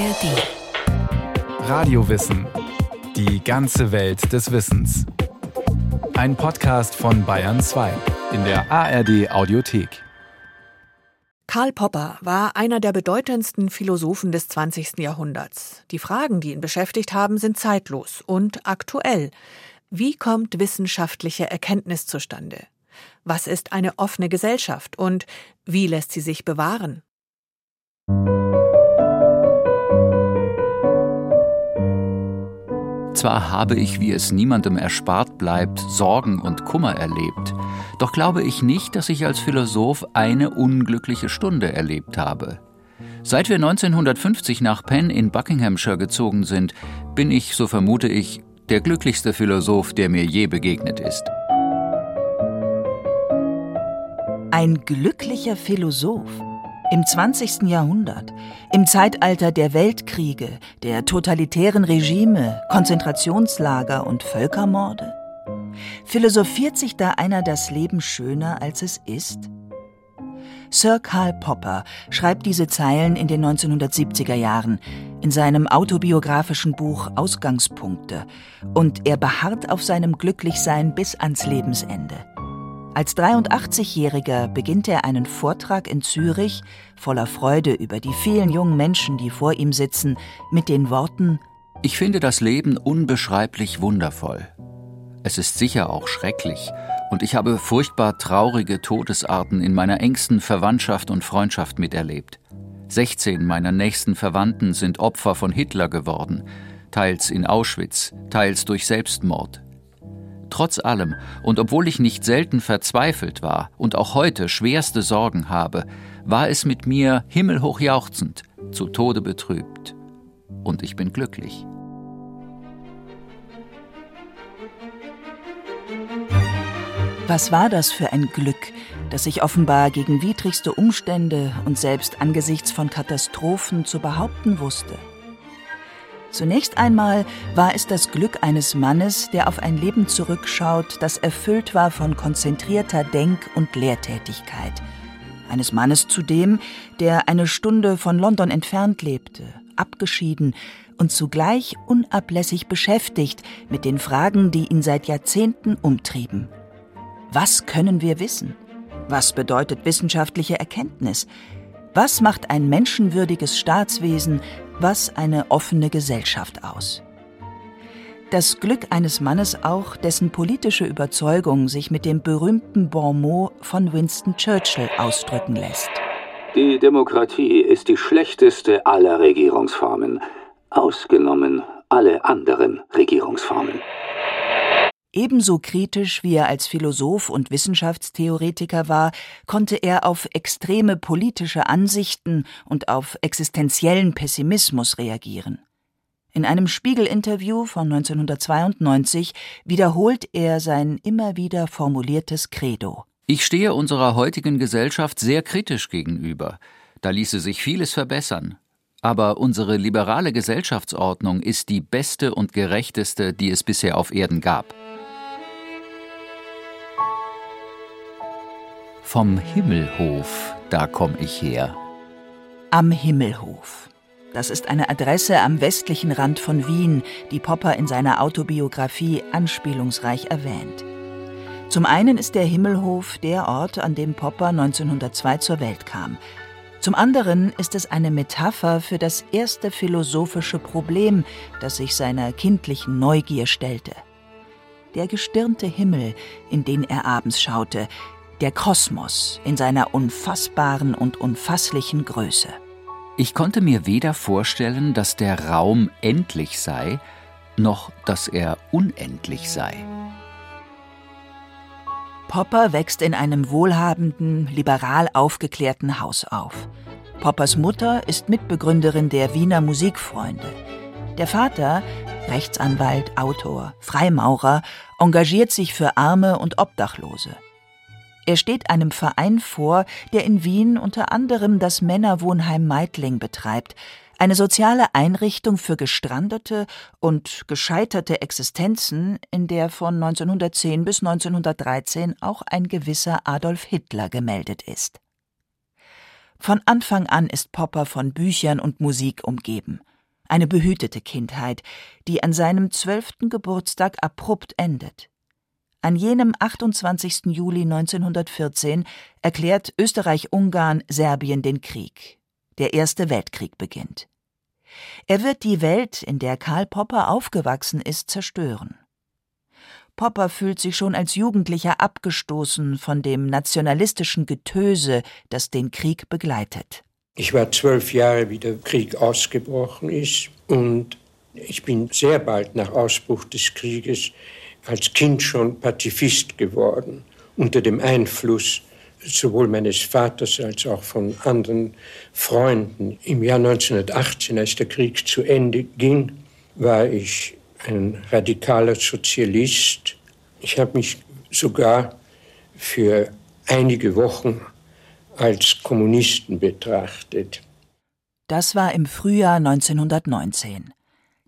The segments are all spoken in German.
ARD. Radiowissen. Die ganze Welt des Wissens. Ein Podcast von Bayern 2 in der ARD Audiothek. Karl Popper war einer der bedeutendsten Philosophen des 20. Jahrhunderts. Die Fragen, die ihn beschäftigt haben, sind zeitlos und aktuell. Wie kommt wissenschaftliche Erkenntnis zustande? Was ist eine offene Gesellschaft und wie lässt sie sich bewahren? Zwar habe ich, wie es niemandem erspart bleibt, Sorgen und Kummer erlebt, doch glaube ich nicht, dass ich als Philosoph eine unglückliche Stunde erlebt habe. Seit wir 1950 nach Penn in Buckinghamshire gezogen sind, bin ich, so vermute ich, der glücklichste Philosoph, der mir je begegnet ist. Ein glücklicher Philosoph. Im 20. Jahrhundert, im Zeitalter der Weltkriege, der totalitären Regime, Konzentrationslager und Völkermorde? Philosophiert sich da einer das Leben schöner, als es ist? Sir Karl Popper schreibt diese Zeilen in den 1970er Jahren in seinem autobiografischen Buch Ausgangspunkte und er beharrt auf seinem Glücklichsein bis ans Lebensende. Als 83-Jähriger beginnt er einen Vortrag in Zürich voller Freude über die vielen jungen Menschen, die vor ihm sitzen, mit den Worten Ich finde das Leben unbeschreiblich wundervoll. Es ist sicher auch schrecklich, und ich habe furchtbar traurige Todesarten in meiner engsten Verwandtschaft und Freundschaft miterlebt. 16 meiner nächsten Verwandten sind Opfer von Hitler geworden, teils in Auschwitz, teils durch Selbstmord. Trotz allem, und obwohl ich nicht selten verzweifelt war und auch heute schwerste Sorgen habe, war es mit mir himmelhoch jauchzend, zu Tode betrübt. Und ich bin glücklich. Was war das für ein Glück, das sich offenbar gegen widrigste Umstände und selbst angesichts von Katastrophen zu behaupten wusste? Zunächst einmal war es das Glück eines Mannes, der auf ein Leben zurückschaut, das erfüllt war von konzentrierter Denk- und Lehrtätigkeit. Eines Mannes zudem, der eine Stunde von London entfernt lebte, abgeschieden und zugleich unablässig beschäftigt mit den Fragen, die ihn seit Jahrzehnten umtrieben. Was können wir wissen? Was bedeutet wissenschaftliche Erkenntnis? Was macht ein menschenwürdiges Staatswesen, was eine offene Gesellschaft aus? Das Glück eines Mannes auch, dessen politische Überzeugung sich mit dem berühmten Bon mot von Winston Churchill ausdrücken lässt. Die Demokratie ist die schlechteste aller Regierungsformen, ausgenommen alle anderen Regierungsformen. Ebenso kritisch wie er als Philosoph und Wissenschaftstheoretiker war, konnte er auf extreme politische Ansichten und auf existenziellen Pessimismus reagieren. In einem Spiegel-Interview von 1992 wiederholt er sein immer wieder formuliertes Credo. Ich stehe unserer heutigen Gesellschaft sehr kritisch gegenüber. Da ließe sich vieles verbessern. Aber unsere liberale Gesellschaftsordnung ist die beste und gerechteste, die es bisher auf Erden gab. Vom Himmelhof, da komm ich her. Am Himmelhof. Das ist eine Adresse am westlichen Rand von Wien, die Popper in seiner Autobiografie anspielungsreich erwähnt. Zum einen ist der Himmelhof der Ort, an dem Popper 1902 zur Welt kam. Zum anderen ist es eine Metapher für das erste philosophische Problem, das sich seiner kindlichen Neugier stellte. Der gestirnte Himmel, in den er abends schaute, der Kosmos in seiner unfassbaren und unfasslichen Größe. Ich konnte mir weder vorstellen, dass der Raum endlich sei, noch dass er unendlich sei. Popper wächst in einem wohlhabenden, liberal aufgeklärten Haus auf. Poppers Mutter ist Mitbegründerin der Wiener Musikfreunde. Der Vater, Rechtsanwalt, Autor, Freimaurer, engagiert sich für Arme und Obdachlose. Er steht einem Verein vor, der in Wien unter anderem das Männerwohnheim Meidling betreibt, eine soziale Einrichtung für gestrandete und gescheiterte Existenzen, in der von 1910 bis 1913 auch ein gewisser Adolf Hitler gemeldet ist. Von Anfang an ist Popper von Büchern und Musik umgeben. Eine behütete Kindheit, die an seinem zwölften Geburtstag abrupt endet. An jenem 28. Juli 1914 erklärt Österreich-Ungarn Serbien den Krieg. Der Erste Weltkrieg beginnt. Er wird die Welt, in der Karl Popper aufgewachsen ist, zerstören. Popper fühlt sich schon als Jugendlicher abgestoßen von dem nationalistischen Getöse, das den Krieg begleitet. Ich war zwölf Jahre, wie der Krieg ausgebrochen ist, und ich bin sehr bald nach Ausbruch des Krieges als Kind schon Pazifist geworden, unter dem Einfluss sowohl meines Vaters als auch von anderen Freunden. Im Jahr 1918, als der Krieg zu Ende ging, war ich ein radikaler Sozialist. Ich habe mich sogar für einige Wochen als Kommunisten betrachtet. Das war im Frühjahr 1919.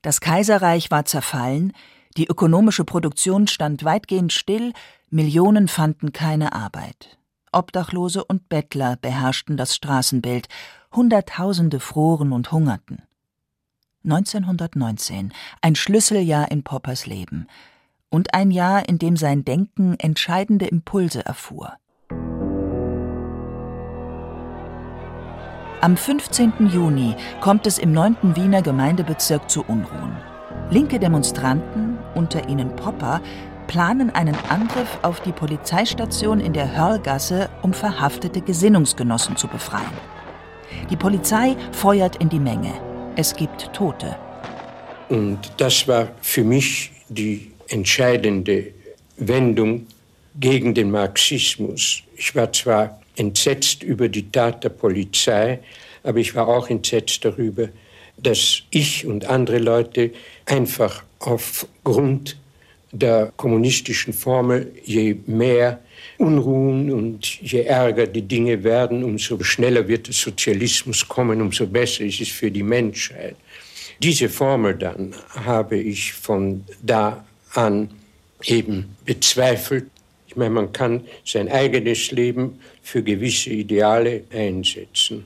Das Kaiserreich war zerfallen, die ökonomische Produktion stand weitgehend still, Millionen fanden keine Arbeit. Obdachlose und Bettler beherrschten das Straßenbild, Hunderttausende froren und hungerten. 1919, ein Schlüsseljahr in Poppers Leben und ein Jahr, in dem sein Denken entscheidende Impulse erfuhr. Am 15. Juni kommt es im 9. Wiener Gemeindebezirk zu Unruhen. Linke Demonstranten, unter ihnen Popper, planen einen Angriff auf die Polizeistation in der Hörlgasse, um verhaftete Gesinnungsgenossen zu befreien. Die Polizei feuert in die Menge. Es gibt Tote. Und das war für mich die entscheidende Wendung gegen den Marxismus. Ich war zwar entsetzt über die Tat der Polizei, aber ich war auch entsetzt darüber, dass ich und andere Leute einfach aufgrund der kommunistischen Formel, je mehr Unruhen und je ärger die Dinge werden, umso schneller wird der Sozialismus kommen, umso besser ist es für die Menschheit. Diese Formel dann habe ich von da an eben bezweifelt. Ich meine, man kann sein eigenes Leben für gewisse Ideale einsetzen.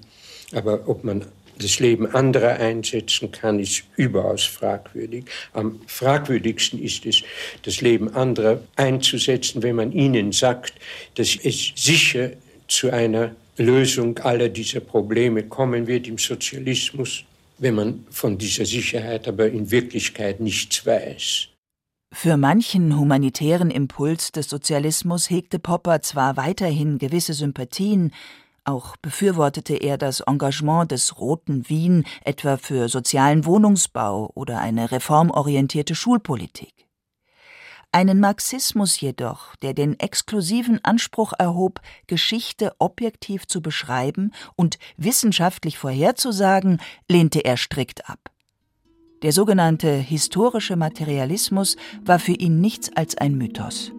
Aber ob man das Leben anderer einsetzen kann, ist überaus fragwürdig. Am fragwürdigsten ist es, das Leben anderer einzusetzen, wenn man ihnen sagt, dass es sicher zu einer Lösung aller dieser Probleme kommen wird im Sozialismus, wenn man von dieser Sicherheit aber in Wirklichkeit nichts weiß. Für manchen humanitären Impuls des Sozialismus hegte Popper zwar weiterhin gewisse Sympathien, auch befürwortete er das Engagement des Roten Wien etwa für sozialen Wohnungsbau oder eine reformorientierte Schulpolitik. Einen Marxismus jedoch, der den exklusiven Anspruch erhob, Geschichte objektiv zu beschreiben und wissenschaftlich vorherzusagen, lehnte er strikt ab. Der sogenannte historische Materialismus war für ihn nichts als ein Mythos.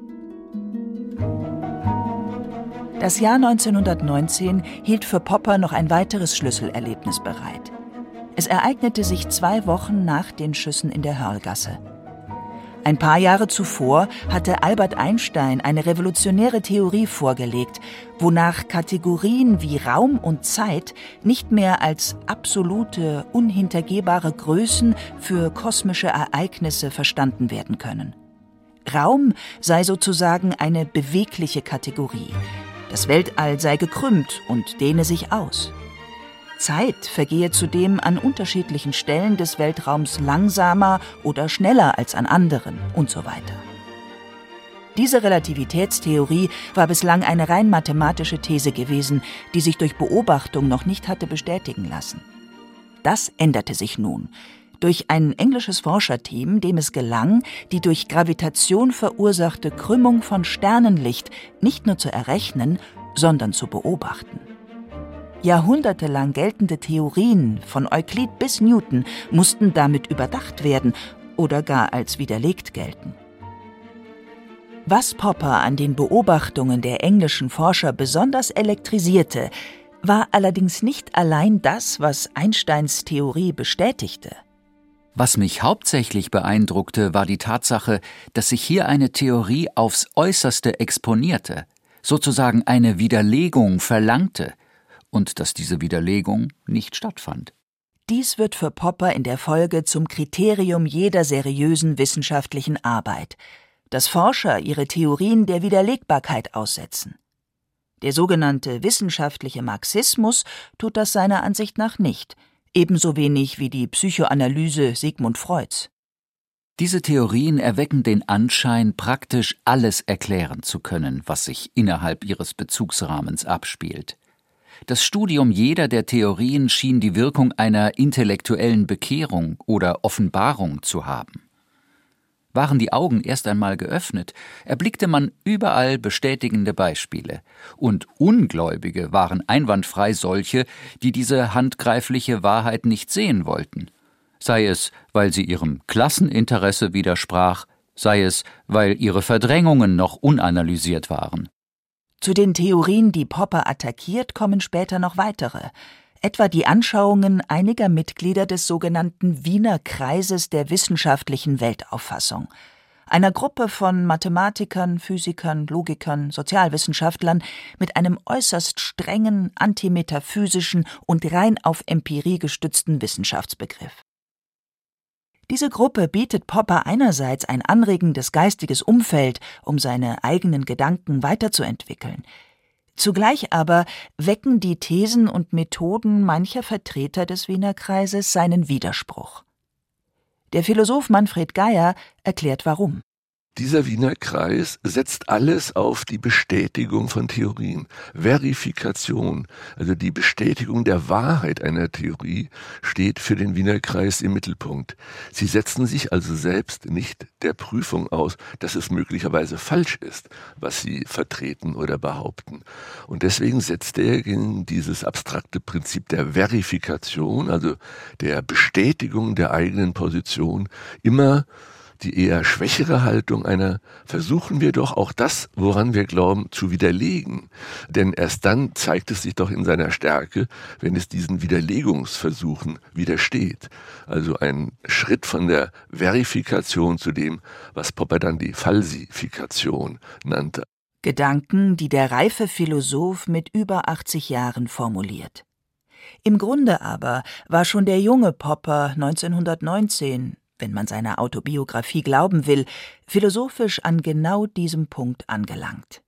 Das Jahr 1919 hielt für Popper noch ein weiteres Schlüsselerlebnis bereit. Es ereignete sich zwei Wochen nach den Schüssen in der Hörlgasse. Ein paar Jahre zuvor hatte Albert Einstein eine revolutionäre Theorie vorgelegt, wonach Kategorien wie Raum und Zeit nicht mehr als absolute, unhintergehbare Größen für kosmische Ereignisse verstanden werden können. Raum sei sozusagen eine bewegliche Kategorie, das Weltall sei gekrümmt und dehne sich aus. Zeit vergehe zudem an unterschiedlichen Stellen des Weltraums langsamer oder schneller als an anderen und so weiter. Diese Relativitätstheorie war bislang eine rein mathematische These gewesen, die sich durch Beobachtung noch nicht hatte bestätigen lassen. Das änderte sich nun durch ein englisches Forscherteam, dem es gelang, die durch Gravitation verursachte Krümmung von Sternenlicht nicht nur zu errechnen, sondern zu beobachten. Jahrhundertelang geltende Theorien von Euklid bis Newton mussten damit überdacht werden oder gar als widerlegt gelten. Was Popper an den Beobachtungen der englischen Forscher besonders elektrisierte, war allerdings nicht allein das, was Einsteins Theorie bestätigte. Was mich hauptsächlich beeindruckte, war die Tatsache, dass sich hier eine Theorie aufs äußerste exponierte, sozusagen eine Widerlegung verlangte, und dass diese Widerlegung nicht stattfand. Dies wird für Popper in der Folge zum Kriterium jeder seriösen wissenschaftlichen Arbeit, dass Forscher ihre Theorien der Widerlegbarkeit aussetzen. Der sogenannte wissenschaftliche Marxismus tut das seiner Ansicht nach nicht, ebenso wenig wie die Psychoanalyse Sigmund Freuds. Diese Theorien erwecken den Anschein, praktisch alles erklären zu können, was sich innerhalb ihres Bezugsrahmens abspielt. Das Studium jeder der Theorien schien die Wirkung einer intellektuellen Bekehrung oder Offenbarung zu haben. Waren die Augen erst einmal geöffnet, erblickte man überall bestätigende Beispiele, und Ungläubige waren einwandfrei solche, die diese handgreifliche Wahrheit nicht sehen wollten, sei es, weil sie ihrem Klasseninteresse widersprach, sei es, weil ihre Verdrängungen noch unanalysiert waren. Zu den Theorien, die Popper attackiert, kommen später noch weitere, etwa die Anschauungen einiger Mitglieder des sogenannten Wiener Kreises der wissenschaftlichen Weltauffassung, einer Gruppe von Mathematikern, Physikern, Logikern, Sozialwissenschaftlern mit einem äußerst strengen, antimetaphysischen und rein auf Empirie gestützten Wissenschaftsbegriff. Diese Gruppe bietet Popper einerseits ein anregendes geistiges Umfeld, um seine eigenen Gedanken weiterzuentwickeln. Zugleich aber wecken die Thesen und Methoden mancher Vertreter des Wiener Kreises seinen Widerspruch. Der Philosoph Manfred Geier erklärt warum. Dieser Wiener Kreis setzt alles auf die Bestätigung von Theorien. Verifikation, also die Bestätigung der Wahrheit einer Theorie, steht für den Wiener Kreis im Mittelpunkt. Sie setzen sich also selbst nicht der Prüfung aus, dass es möglicherweise falsch ist, was sie vertreten oder behaupten. Und deswegen setzt er gegen dieses abstrakte Prinzip der Verifikation, also der Bestätigung der eigenen Position, immer die eher schwächere Haltung einer versuchen wir doch auch das, woran wir glauben, zu widerlegen. Denn erst dann zeigt es sich doch in seiner Stärke, wenn es diesen Widerlegungsversuchen widersteht. Also ein Schritt von der Verifikation zu dem, was Popper dann die Falsifikation nannte. Gedanken, die der reife Philosoph mit über 80 Jahren formuliert. Im Grunde aber war schon der junge Popper 1919 wenn man seiner Autobiografie glauben will, philosophisch an genau diesem Punkt angelangt.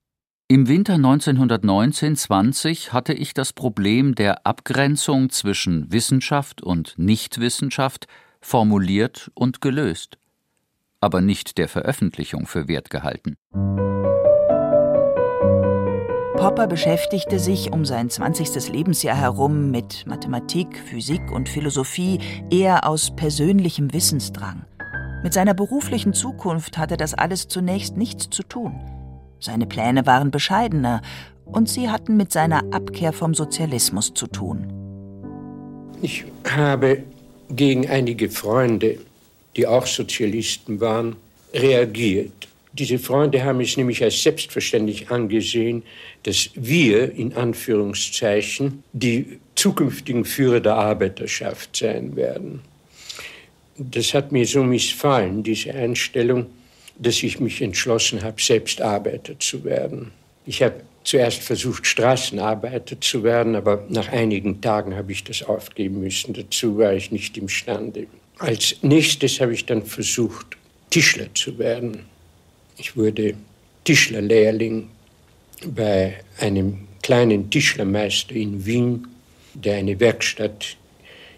Im Winter 1919-20 hatte ich das Problem der Abgrenzung zwischen Wissenschaft und Nichtwissenschaft formuliert und gelöst, aber nicht der Veröffentlichung für wert gehalten. Popper beschäftigte sich um sein 20. Lebensjahr herum mit Mathematik, Physik und Philosophie eher aus persönlichem Wissensdrang. Mit seiner beruflichen Zukunft hatte das alles zunächst nichts zu tun. Seine Pläne waren bescheidener und sie hatten mit seiner Abkehr vom Sozialismus zu tun. Ich habe gegen einige Freunde, die auch Sozialisten waren, reagiert. Diese Freunde haben es nämlich als selbstverständlich angesehen, dass wir in Anführungszeichen die zukünftigen Führer der Arbeiterschaft sein werden. Das hat mir so missfallen, diese Einstellung, dass ich mich entschlossen habe, selbst Arbeiter zu werden. Ich habe zuerst versucht, Straßenarbeiter zu werden, aber nach einigen Tagen habe ich das aufgeben müssen. Dazu war ich nicht imstande. Als nächstes habe ich dann versucht, Tischler zu werden. Ich wurde Tischlerlehrling bei einem kleinen Tischlermeister in Wien, der eine Werkstatt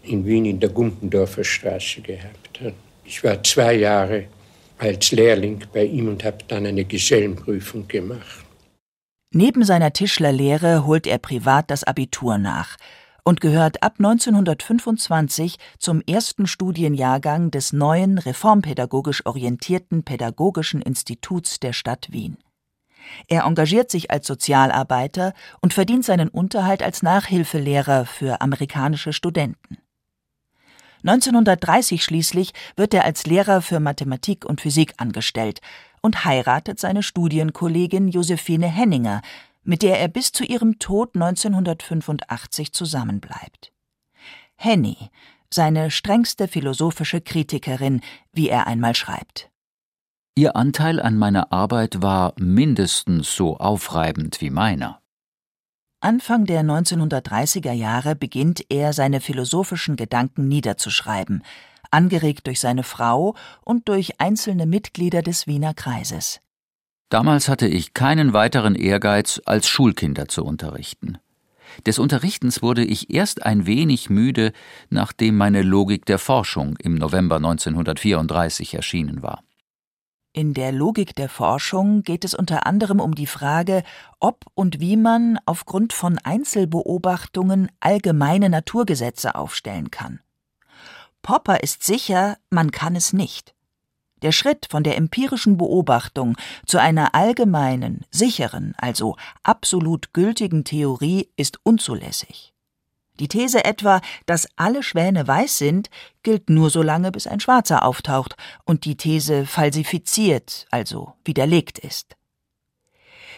in Wien in der Gumpendorfer Straße gehabt hat. Ich war zwei Jahre als Lehrling bei ihm und habe dann eine Gesellenprüfung gemacht. Neben seiner Tischlerlehre holt er privat das Abitur nach und gehört ab 1925 zum ersten Studienjahrgang des neuen reformpädagogisch orientierten Pädagogischen Instituts der Stadt Wien. Er engagiert sich als Sozialarbeiter und verdient seinen Unterhalt als Nachhilfelehrer für amerikanische Studenten. 1930 schließlich wird er als Lehrer für Mathematik und Physik angestellt und heiratet seine Studienkollegin Josephine Henninger, mit der er bis zu ihrem Tod 1985 zusammenbleibt. Henny, seine strengste philosophische Kritikerin, wie er einmal schreibt. Ihr Anteil an meiner Arbeit war mindestens so aufreibend wie meiner. Anfang der 1930er Jahre beginnt er, seine philosophischen Gedanken niederzuschreiben, angeregt durch seine Frau und durch einzelne Mitglieder des Wiener Kreises. Damals hatte ich keinen weiteren Ehrgeiz, als Schulkinder zu unterrichten. Des Unterrichtens wurde ich erst ein wenig müde, nachdem meine Logik der Forschung im November 1934 erschienen war. In der Logik der Forschung geht es unter anderem um die Frage, ob und wie man aufgrund von Einzelbeobachtungen allgemeine Naturgesetze aufstellen kann. Popper ist sicher, man kann es nicht. Der Schritt von der empirischen Beobachtung zu einer allgemeinen, sicheren, also absolut gültigen Theorie ist unzulässig. Die These etwa, dass alle Schwäne weiß sind, gilt nur so lange, bis ein Schwarzer auftaucht und die These falsifiziert, also widerlegt ist.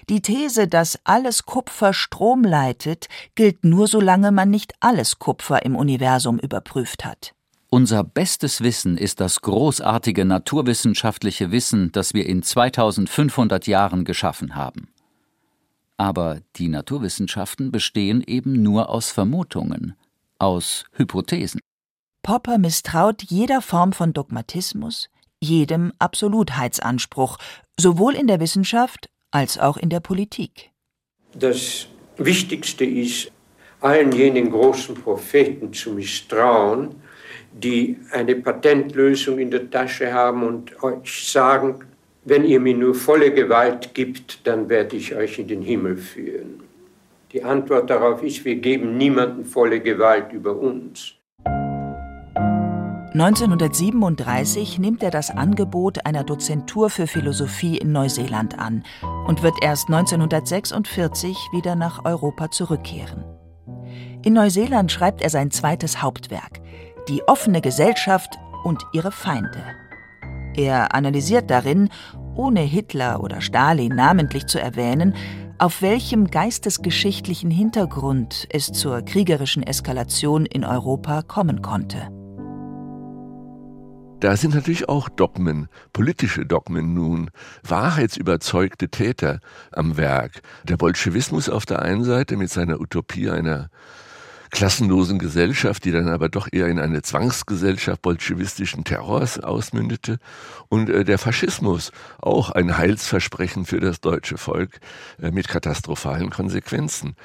Die These, dass alles Kupfer Strom leitet, gilt nur so lange man nicht alles Kupfer im Universum überprüft hat. Unser bestes Wissen ist das großartige naturwissenschaftliche Wissen, das wir in 2500 Jahren geschaffen haben. Aber die Naturwissenschaften bestehen eben nur aus Vermutungen, aus Hypothesen. Popper misstraut jeder Form von Dogmatismus, jedem Absolutheitsanspruch, sowohl in der Wissenschaft als auch in der Politik. Das Wichtigste ist, allen jenen großen Propheten zu misstrauen, die eine Patentlösung in der Tasche haben und euch sagen, wenn ihr mir nur volle Gewalt gibt, dann werde ich euch in den Himmel führen. Die Antwort darauf ist, wir geben niemanden volle Gewalt über uns. 1937 nimmt er das Angebot einer Dozentur für Philosophie in Neuseeland an und wird erst 1946 wieder nach Europa zurückkehren. In Neuseeland schreibt er sein zweites Hauptwerk, die offene Gesellschaft und ihre Feinde. Er analysiert darin, ohne Hitler oder Stalin namentlich zu erwähnen, auf welchem geistesgeschichtlichen Hintergrund es zur kriegerischen Eskalation in Europa kommen konnte. Da sind natürlich auch Dogmen, politische Dogmen nun, wahrheitsüberzeugte Täter am Werk. Der Bolschewismus auf der einen Seite mit seiner Utopie einer klassenlosen Gesellschaft, die dann aber doch eher in eine Zwangsgesellschaft bolschewistischen Terrors ausmündete und äh, der Faschismus, auch ein Heilsversprechen für das deutsche Volk äh, mit katastrophalen Konsequenzen.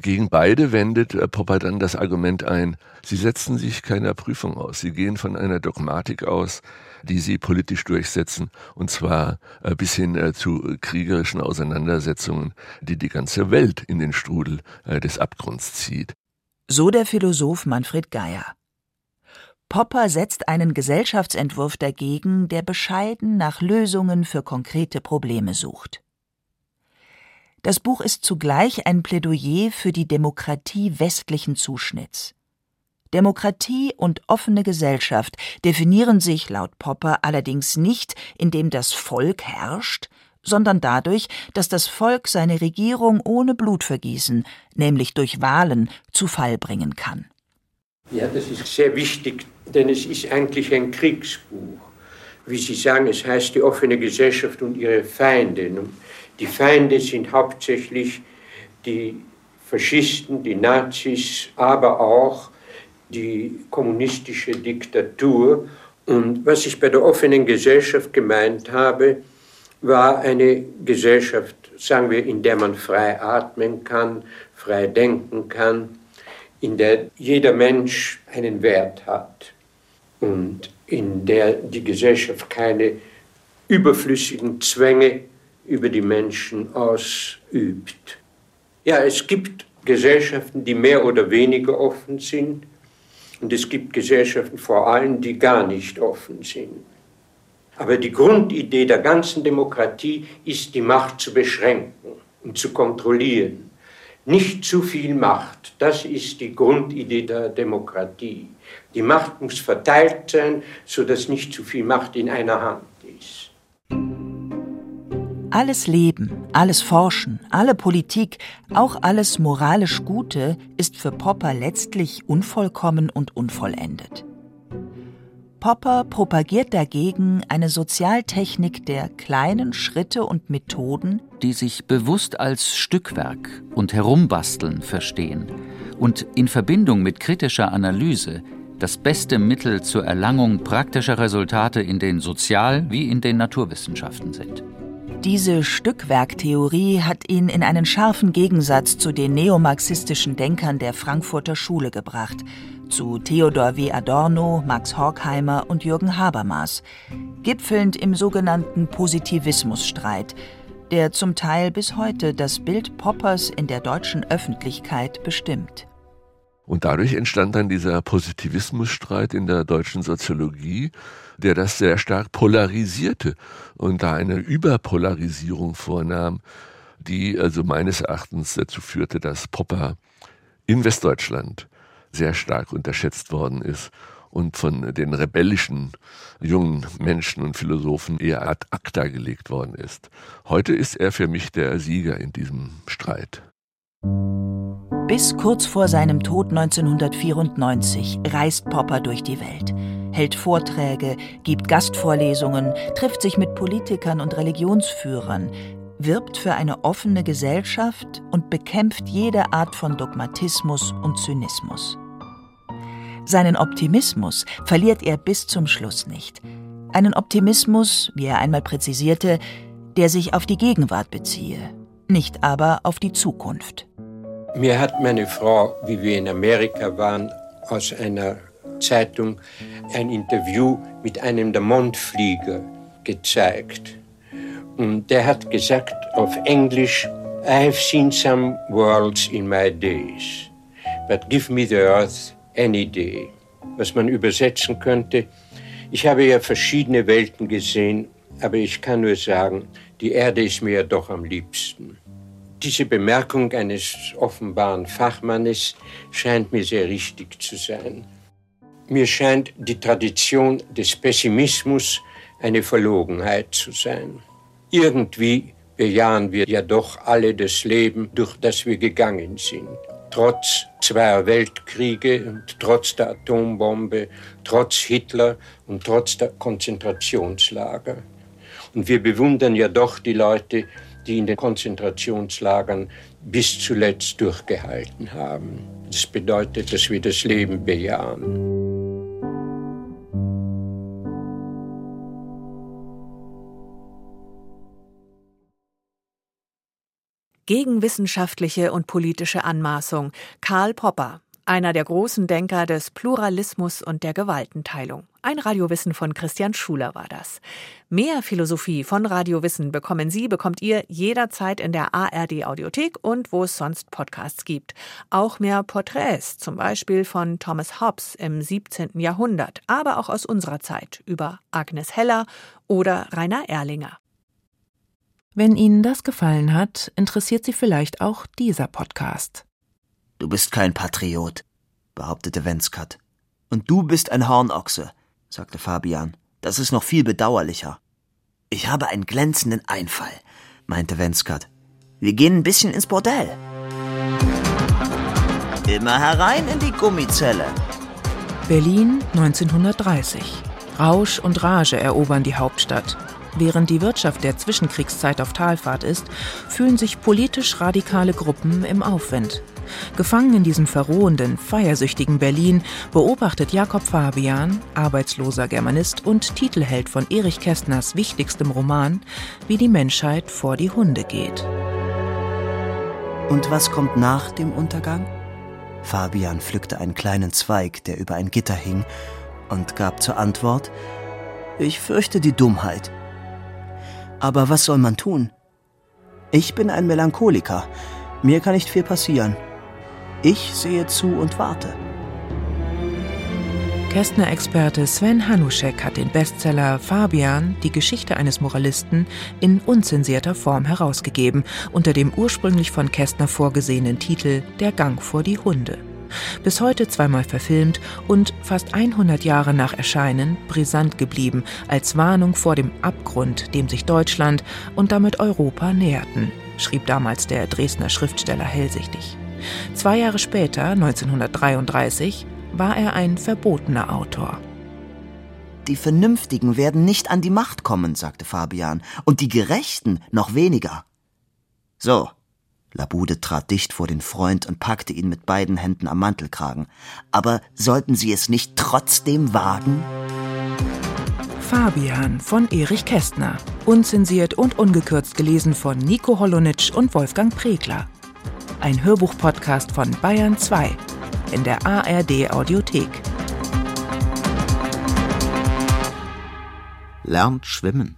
Gegen beide wendet äh, Popper dann das Argument ein, sie setzen sich keiner Prüfung aus, sie gehen von einer Dogmatik aus, die sie politisch durchsetzen, und zwar äh, bis hin äh, zu kriegerischen Auseinandersetzungen, die die ganze Welt in den Strudel äh, des Abgrunds zieht. So der Philosoph Manfred Geier. Popper setzt einen Gesellschaftsentwurf dagegen, der bescheiden nach Lösungen für konkrete Probleme sucht. Das Buch ist zugleich ein Plädoyer für die Demokratie westlichen Zuschnitts. Demokratie und offene Gesellschaft definieren sich laut Popper allerdings nicht, indem das Volk herrscht, sondern dadurch, dass das Volk seine Regierung ohne Blutvergießen, nämlich durch Wahlen, zu Fall bringen kann. Ja, das ist sehr wichtig, denn es ist eigentlich ein Kriegsbuch. Wie Sie sagen, es heißt die offene Gesellschaft und ihre Feinde. Die Feinde sind hauptsächlich die Faschisten, die Nazis, aber auch die kommunistische Diktatur. Und was ich bei der offenen Gesellschaft gemeint habe, war eine Gesellschaft, sagen wir, in der man frei atmen kann, frei denken kann, in der jeder Mensch einen Wert hat und in der die Gesellschaft keine überflüssigen Zwänge über die Menschen ausübt. Ja, es gibt Gesellschaften, die mehr oder weniger offen sind und es gibt Gesellschaften vor allem, die gar nicht offen sind. Aber die Grundidee der ganzen Demokratie ist, die Macht zu beschränken und zu kontrollieren. Nicht zu viel Macht, das ist die Grundidee der Demokratie. Die Macht muss verteilt sein, sodass nicht zu viel Macht in einer Hand ist. Alles Leben, alles Forschen, alle Politik, auch alles moralisch Gute ist für Popper letztlich unvollkommen und unvollendet. Popper propagiert dagegen eine Sozialtechnik der kleinen Schritte und Methoden, die sich bewusst als Stückwerk und Herumbasteln verstehen und in Verbindung mit kritischer Analyse das beste Mittel zur Erlangung praktischer Resultate in den Sozial- wie in den Naturwissenschaften sind. Diese Stückwerktheorie hat ihn in einen scharfen Gegensatz zu den neomarxistischen Denkern der Frankfurter Schule gebracht, zu Theodor W. Adorno, Max Horkheimer und Jürgen Habermas, gipfelnd im sogenannten Positivismusstreit, der zum Teil bis heute das Bild Poppers in der deutschen Öffentlichkeit bestimmt. Und dadurch entstand dann dieser Positivismusstreit in der deutschen Soziologie, der das sehr stark polarisierte und da eine Überpolarisierung vornahm, die also meines Erachtens dazu führte, dass Popper in Westdeutschland sehr stark unterschätzt worden ist und von den rebellischen jungen Menschen und Philosophen eher ad acta gelegt worden ist. Heute ist er für mich der Sieger in diesem Streit. Bis kurz vor seinem Tod 1994 reist Popper durch die Welt, hält Vorträge, gibt Gastvorlesungen, trifft sich mit Politikern und Religionsführern, wirbt für eine offene Gesellschaft und bekämpft jede Art von Dogmatismus und Zynismus. Seinen Optimismus verliert er bis zum Schluss nicht. Einen Optimismus, wie er einmal präzisierte, der sich auf die Gegenwart beziehe, nicht aber auf die Zukunft. Mir hat meine Frau, wie wir in Amerika waren, aus einer Zeitung ein Interview mit einem der Mondflieger gezeigt. Und der hat gesagt auf Englisch, I have seen some worlds in my days, but give me the earth any day. Was man übersetzen könnte, ich habe ja verschiedene Welten gesehen, aber ich kann nur sagen, die Erde ist mir ja doch am liebsten. Diese Bemerkung eines offenbaren Fachmannes scheint mir sehr richtig zu sein. Mir scheint die Tradition des Pessimismus eine Verlogenheit zu sein. Irgendwie bejahen wir ja doch alle das Leben, durch das wir gegangen sind. Trotz zweier Weltkriege und trotz der Atombombe, trotz Hitler und trotz der Konzentrationslager. Und wir bewundern ja doch die Leute, die in den Konzentrationslagern bis zuletzt durchgehalten haben. Das bedeutet, dass wir das Leben bejahen. Gegen wissenschaftliche und politische Anmaßung. Karl Popper, einer der großen Denker des Pluralismus und der Gewaltenteilung. Ein Radiowissen von Christian Schuler war das. Mehr Philosophie von Radiowissen bekommen Sie, bekommt ihr jederzeit in der ARD Audiothek und wo es sonst Podcasts gibt. Auch mehr Porträts, zum Beispiel von Thomas Hobbes im 17. Jahrhundert, aber auch aus unserer Zeit über Agnes Heller oder Rainer Erlinger. Wenn Ihnen das gefallen hat, interessiert Sie vielleicht auch dieser Podcast. Du bist kein Patriot, behauptete Wenskat. Und du bist ein Hornochse, sagte Fabian. Das ist noch viel bedauerlicher. Ich habe einen glänzenden Einfall, meinte Wenskat. Wir gehen ein bisschen ins Bordell. Immer herein in die Gummizelle. Berlin 1930. Rausch und Rage erobern die Hauptstadt. Während die Wirtschaft der Zwischenkriegszeit auf Talfahrt ist, fühlen sich politisch radikale Gruppen im Aufwind. Gefangen in diesem verrohenden, feiersüchtigen Berlin beobachtet Jakob Fabian, arbeitsloser Germanist und Titelheld von Erich Kästners wichtigstem Roman, wie die Menschheit vor die Hunde geht. Und was kommt nach dem Untergang? Fabian pflückte einen kleinen Zweig, der über ein Gitter hing, und gab zur Antwort Ich fürchte die Dummheit. Aber was soll man tun? Ich bin ein Melancholiker. Mir kann nicht viel passieren. Ich sehe zu und warte. Kästner-Experte Sven Hanuschek hat den Bestseller Fabian, die Geschichte eines Moralisten, in unzensierter Form herausgegeben, unter dem ursprünglich von Kästner vorgesehenen Titel Der Gang vor die Hunde bis heute zweimal verfilmt und fast 100 Jahre nach Erscheinen brisant geblieben als Warnung vor dem Abgrund, dem sich Deutschland und damit Europa näherten, schrieb damals der Dresdner Schriftsteller hellsichtig. Zwei Jahre später, 1933, war er ein verbotener Autor. Die Vernünftigen werden nicht an die Macht kommen, sagte Fabian, und die Gerechten noch weniger. So. Labude trat dicht vor den Freund und packte ihn mit beiden Händen am Mantelkragen. Aber sollten Sie es nicht trotzdem wagen? Fabian von Erich Kästner. Unzensiert und ungekürzt gelesen von Nico Holonitsch und Wolfgang Pregler. Ein Hörbuch-Podcast von Bayern 2 in der ARD Audiothek. Lernt schwimmen.